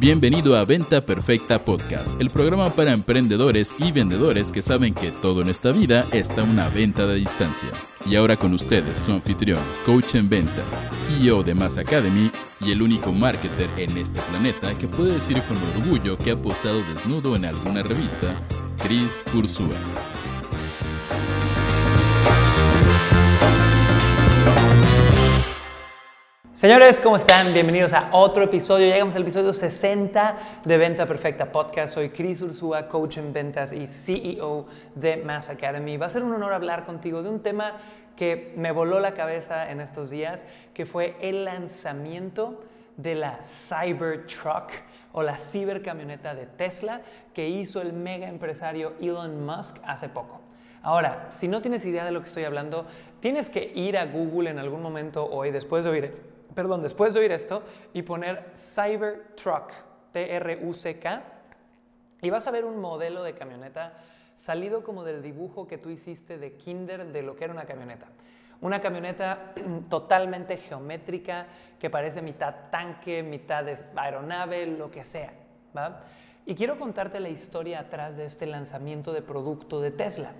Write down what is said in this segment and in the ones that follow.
Bienvenido a Venta Perfecta Podcast, el programa para emprendedores y vendedores que saben que todo en esta vida está una venta de distancia. Y ahora con ustedes, su anfitrión, coach en venta, CEO de Mass Academy y el único marketer en este planeta que puede decir con orgullo que ha posado desnudo en alguna revista, Chris Ursula. Señores, ¿cómo están? Bienvenidos a otro episodio. Llegamos al episodio 60 de Venta Perfecta Podcast. Soy Chris Ursúa, coach en ventas y CEO de Mass Academy. Va a ser un honor hablar contigo de un tema que me voló la cabeza en estos días, que fue el lanzamiento de la Cybertruck o la cibercamioneta de Tesla que hizo el mega empresario Elon Musk hace poco. Ahora, si no tienes idea de lo que estoy hablando, tienes que ir a Google en algún momento hoy, después de oír perdón, después de oír esto y poner Cybertruck, T-R-U-C-K, y vas a ver un modelo de camioneta salido como del dibujo que tú hiciste de Kinder de lo que era una camioneta. Una camioneta totalmente geométrica que parece mitad tanque, mitad aeronave, lo que sea. ¿va? Y quiero contarte la historia atrás de este lanzamiento de producto de Tesla.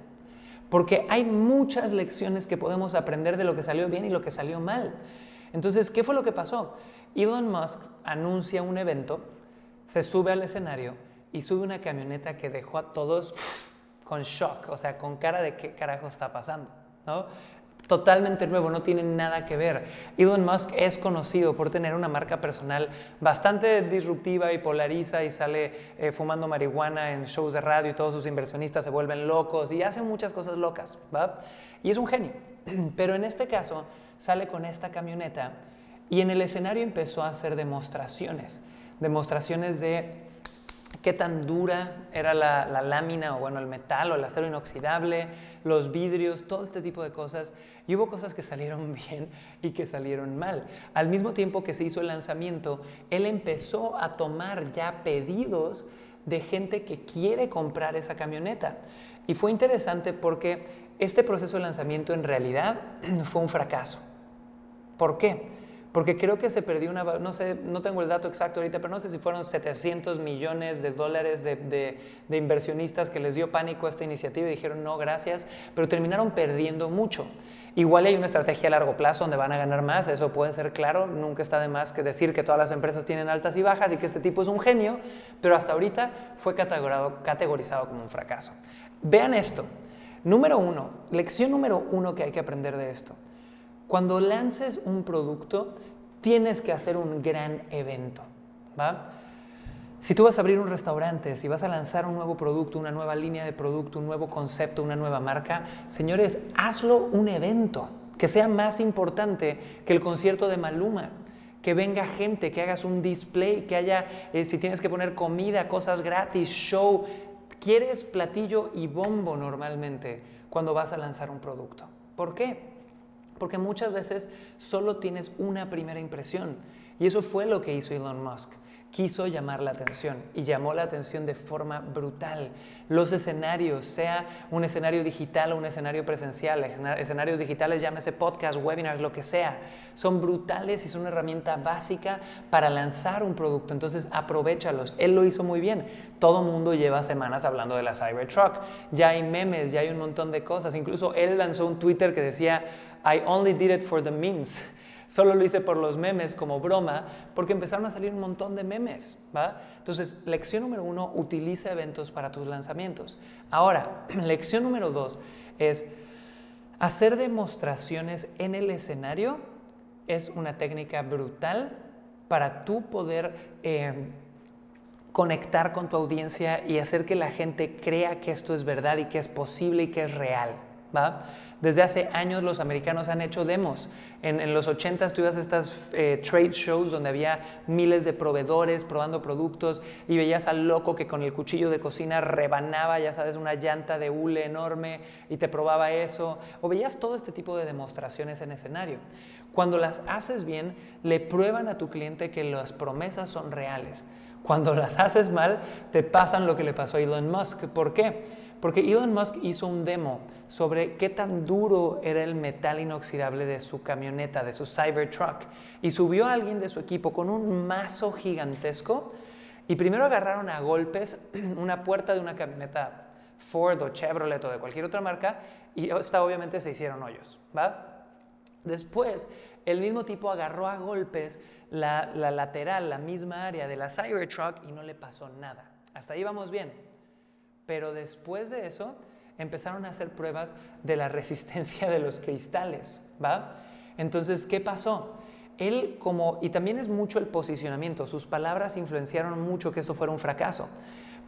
Porque hay muchas lecciones que podemos aprender de lo que salió bien y lo que salió mal. Entonces, ¿qué fue lo que pasó? Elon Musk anuncia un evento, se sube al escenario y sube una camioneta que dejó a todos con shock, o sea, con cara de qué carajo está pasando, ¿no? Totalmente nuevo, no tiene nada que ver. Elon Musk es conocido por tener una marca personal bastante disruptiva y polariza y sale eh, fumando marihuana en shows de radio y todos sus inversionistas se vuelven locos y hace muchas cosas locas, ¿va? Y es un genio. Pero en este caso sale con esta camioneta y en el escenario empezó a hacer demostraciones, demostraciones de qué tan dura era la, lámina o bueno, el metal o el acero inoxidable, los vidrios, todo este tipo de cosas. Y hubo cosas que salieron bien y que salieron mal. Al mismo tiempo que se hizo el lanzamiento, él empezó a tomar ya pedidos de gente que quiere comprar esa camioneta. Y fue interesante porque este proceso de lanzamiento en realidad fue un fracaso. ¿Por qué? Porque creo que se perdió una, no sé, no tengo el dato exacto ahorita, pero no sé si fueron 700 millones de dólares de, inversionistas que les dio pánico a esta iniciativa y dijeron no, gracias, pero terminaron perdiendo mucho. Igual hay una estrategia a largo plazo donde van a ganar más, eso puede ser claro, nunca está de más que decir que todas las empresas tienen altas y bajas y que este tipo es un genio, pero hasta ahorita fue categorizado como un fracaso. Vean esto. Número uno, lección número uno que hay que aprender de esto. Cuando lances un producto, tienes que hacer un gran evento. ¿va? Si tú vas a abrir un restaurante, si vas a lanzar un nuevo producto, una nueva línea de producto, un nuevo concepto, una nueva marca, señores, hazlo un evento que sea más importante que el concierto de Maluma. Que venga gente, que hagas un display, que haya, eh, si tienes que poner comida, cosas gratis, show. Quieres platillo y bombo normalmente cuando vas a lanzar un producto. ¿Por qué? Porque muchas veces solo tienes una primera impresión. Y eso fue lo que hizo Elon Musk. Quiso llamar la atención y llamó la atención de forma brutal. Los escenarios, sea un escenario digital o un escenario presencial, escenarios digitales, llámese podcast, webinars, lo que sea, son brutales y son una herramienta básica para lanzar un producto. Entonces, aprovechalos. Él lo hizo muy bien. Todo mundo lleva semanas hablando de la Cybertruck. Ya hay memes, ya hay un montón de cosas. Incluso él lanzó un Twitter que decía, I only did it for the memes. Solo lo hice por los memes como broma, porque empezaron a salir un montón de memes, ¿va? Entonces, lección número uno, utiliza eventos para tus lanzamientos. Ahora, lección número dos es hacer demostraciones en el escenario es una técnica brutal para tú poder eh, conectar con tu audiencia y hacer que la gente crea que esto es verdad y que es posible y que es real, ¿va? Desde hace años los americanos han hecho demos. En, los 80 tú ibas a estas eh, trade shows donde había miles de proveedores probando productos y veías al loco que con el cuchillo de cocina rebanaba, ya sabes, una llanta de hule enorme y te probaba eso. O veías todo este tipo de demostraciones en escenario. Cuando las haces bien, le prueban a tu cliente que las promesas son reales. Cuando las haces mal, te pasan lo que le pasó a Elon Musk. ¿Por qué? Porque Elon Musk hizo un demo sobre qué tan duro era el metal inoxidable de su camioneta, de su Cybertruck, y subió a alguien de su equipo con un mazo gigantesco Y primero agarraron a golpes una puerta de una camioneta Ford o Chevrolet o de cualquier otra marca y esta obviamente se hicieron hoyos, ¿va? Después, el mismo tipo agarró a golpes la, la lateral, la misma área de la Cybertruck y no le pasó nada. Hasta ahí vamos bien. Pero después de eso, empezaron a hacer pruebas de la resistencia de los cristales, ¿va? Entonces, ¿qué pasó? Él como, y también es mucho el posicionamiento, sus palabras influenciaron mucho que esto fuera un fracaso,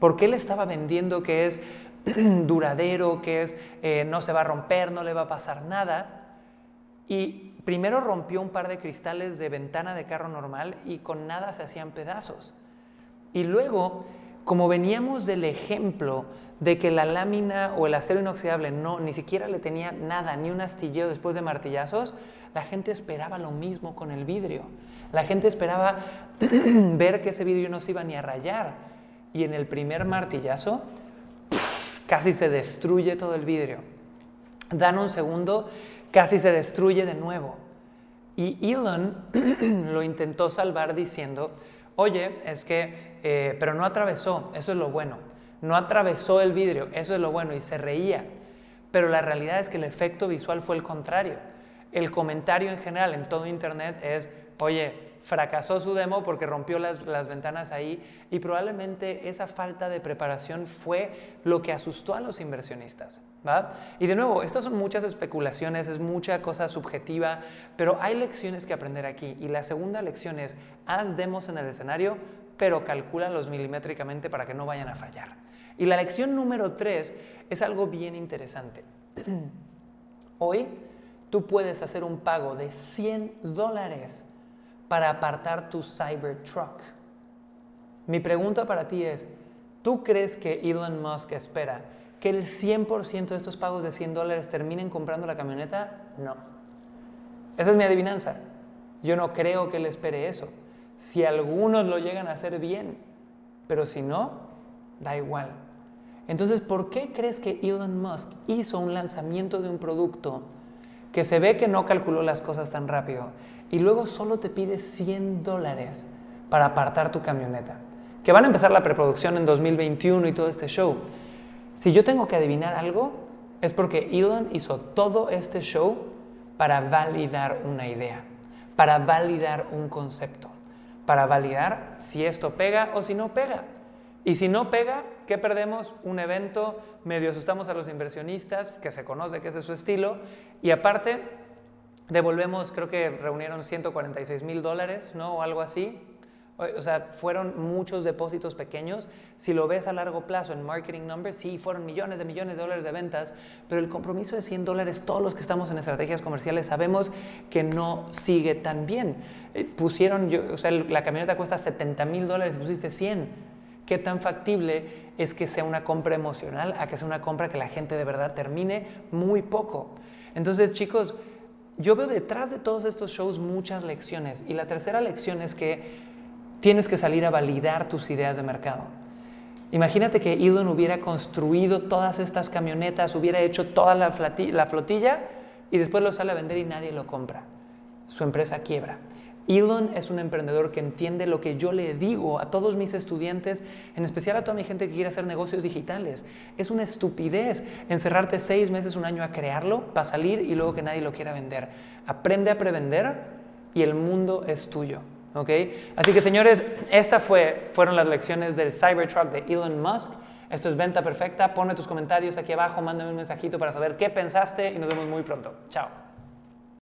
porque él estaba vendiendo que es duradero, que es eh, no se va a romper, no le va a pasar nada, y primero rompió un par de cristales de ventana de carro normal y con nada se hacían pedazos. Y luego como veníamos del ejemplo de que la lámina o el acero inoxidable no, ni siquiera le tenía nada, ni un astillero después de martillazos, la gente esperaba lo mismo con el vidrio. La gente esperaba ver que ese vidrio no se iba ni a rayar. Y en el primer martillazo, casi se destruye todo el vidrio. Dan un segundo, casi se destruye de nuevo. Y Elon lo intentó salvar diciendo, oye, es que, eh, pero no atravesó, eso es lo bueno, no atravesó el vidrio, eso es lo bueno, y se reía. Pero la realidad es que el efecto visual fue el contrario. El comentario en general en todo Internet es, oye, fracasó su demo porque rompió las, ventanas ahí y probablemente esa falta de preparación fue lo que asustó a los inversionistas. Y de nuevo, estas son muchas especulaciones, es mucha cosa subjetiva, pero hay lecciones que aprender aquí. Y la segunda lección es, haz demos en el escenario, pero calcúlalos milimétricamente para que no vayan a fallar. Y la lección número tres es algo bien interesante. Hoy tú puedes hacer un pago de 100 dólares para apartar tu Cybertruck. Mi pregunta para ti es, ¿tú crees que Elon Musk espera que el 100% de estos pagos de 100 dólares terminen comprando la camioneta? No. Esa es mi adivinanza. Yo no creo que él espere eso. Si algunos lo llegan a hacer bien, pero si no, da igual. Entonces, ¿por qué crees que Elon Musk hizo un lanzamiento de un producto que se ve que no calculó las cosas tan rápido y luego solo te pide 100 dólares para apartar tu camioneta. Que van a empezar la preproducción en 2021 y todo este show. Si yo tengo que adivinar algo, es porque Elon hizo todo este show para validar una idea, para validar un concepto, para validar si esto pega o si no pega. Y si no pega, ¿qué perdemos? Un evento, medio asustamos a los inversionistas, que se conoce que ese es su estilo, y aparte devolvemos, creo que reunieron 146 mil dólares, ¿no? O algo así. O sea, fueron muchos depósitos pequeños. Si lo ves a largo plazo en marketing numbers, sí, fueron millones de millones de dólares de ventas, pero el compromiso de 100 dólares, todos los que estamos en estrategias comerciales sabemos que no sigue tan bien. Eh, pusieron, o sea, la camioneta cuesta 70 mil dólares, pusiste 100. ¿Qué tan factible es que sea una compra emocional a que sea una compra que la gente de verdad termine muy poco? Entonces, chicos, yo veo detrás de todos estos shows muchas lecciones y la tercera lección es que tienes que salir a validar tus ideas de mercado. Imagínate que Elon hubiera construido todas estas camionetas, hubiera hecho toda la flotilla y después lo sale a vender y nadie lo compra. Su empresa quiebra. Elon es un emprendedor que entiende lo que yo le digo a todos mis estudiantes, en especial a toda mi gente que quiere hacer negocios digitales. Es una estupidez encerrarte seis meses, un año a crearlo para salir y luego que nadie lo quiera vender. Aprende a prevender y el mundo es tuyo. Así que señores, estas fue, fueron las lecciones del Cybertruck de Elon Musk. Esto es Venta Perfecta. Ponme tus comentarios aquí abajo, mándame un mensajito para saber qué pensaste y nos vemos muy pronto. Chao.